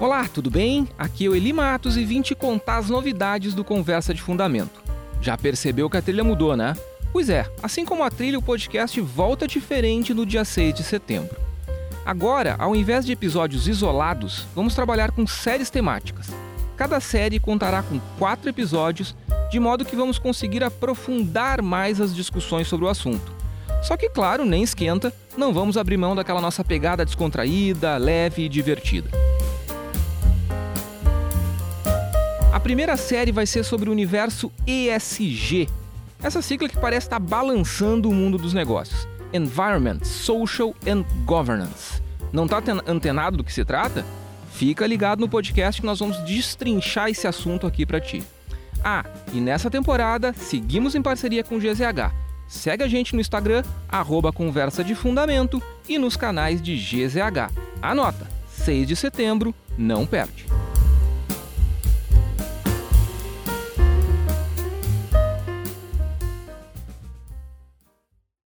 Olá, tudo bem? Aqui é o Eli Matos e vim te contar as novidades do Conversa de Fundamento. Já percebeu que a trilha mudou, né? Pois é, assim como a trilha, o podcast volta diferente no dia 6 de setembro. Agora, ao invés de episódios isolados, vamos trabalhar com séries temáticas. Cada série contará com quatro episódios, de modo que vamos conseguir aprofundar mais as discussões sobre o assunto. Só que, claro, nem esquenta, não vamos abrir mão daquela nossa pegada descontraída, leve e divertida. A primeira série vai ser sobre o universo ESG. Essa sigla que parece estar balançando o mundo dos negócios. Environment, Social and Governance. Não está antenado do que se trata? Fica ligado no podcast que nós vamos destrinchar esse assunto aqui para ti. Ah, e nessa temporada seguimos em parceria com o GZH. Segue a gente no Instagram, arroba Conversa de Fundamento e nos canais de GZH. Anota, 6 de setembro, não perde.